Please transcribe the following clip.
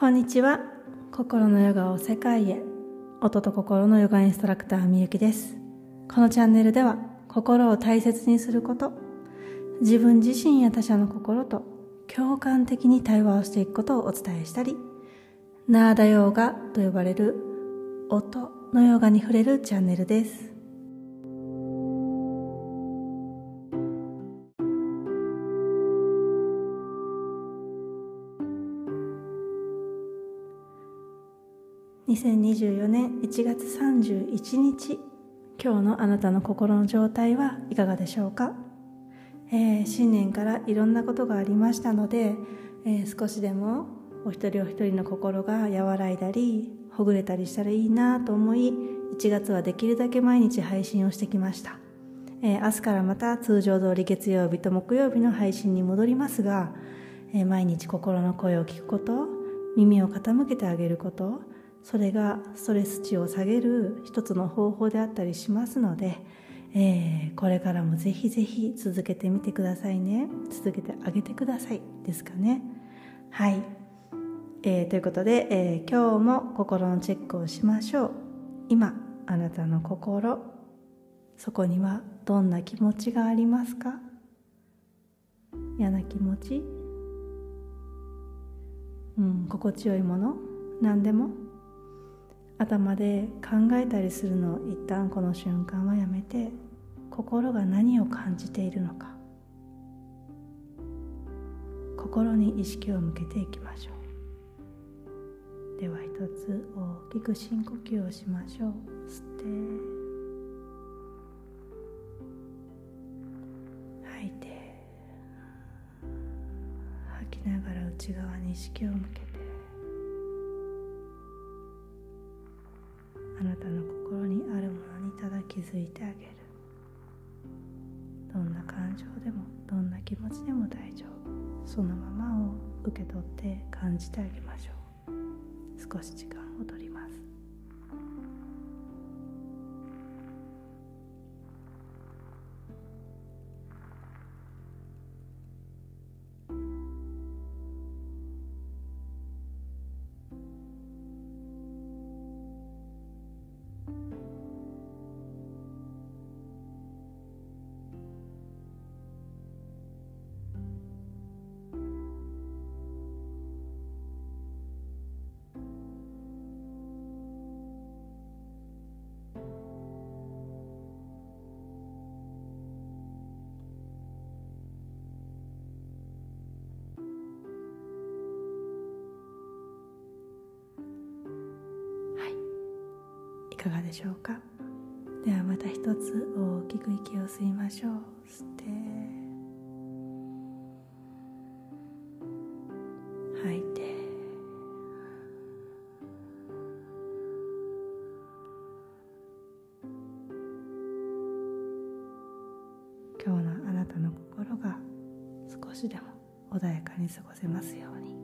こんにちは。心のヨガを世界へ。音と心のヨガインストラクターみゆきです。このチャンネルでは心を大切にすること自分自身や他者の心と共感的に対話をしていくことをお伝えしたりナーダヨーガと呼ばれる音のヨガに触れるチャンネルです。2024年1月31日今日のあなたの心の状態はいかがでしょうか、えー、新年からいろんなことがありましたので、えー、少しでもお一人お一人の心が和らいだりほぐれたりしたらいいなと思い1月はできるだけ毎日配信をしてきました、えー、明日からまた通常通り月曜日と木曜日の配信に戻りますが、え毎日心の声を聞くこと耳を傾けてあげることそれがストレス値を下げる一つの方法であったりしますので、えー、これからもぜひぜひ続けてみてくださいね。続けてあげてくださいですかね。はい、えー、ということで、えー、今日も心のチェックをしましょう。今あなたの心そこにはどんな気持ちがありますか？嫌な気持ち？うん心地よいもの？何でも？頭で考えたりするのを一旦この瞬間はやめて心が何を感じているのか。心に意識を向けていきましょう。では一つ大きく深呼吸をしましょう。吸って吐いて吐きながら内側に意識を向けて。あなたの心にあるものにただ気づいてあげる。どんな感情でもどんな気持ちでも大丈夫。そのままを受け取って感じてあげましょう。少し時間を取りかがでしょうか？ではまた一つ大きく息を吸いましょう。吸って吐いて。今日のあなたの心が少しでも穏やかに過ごせますように。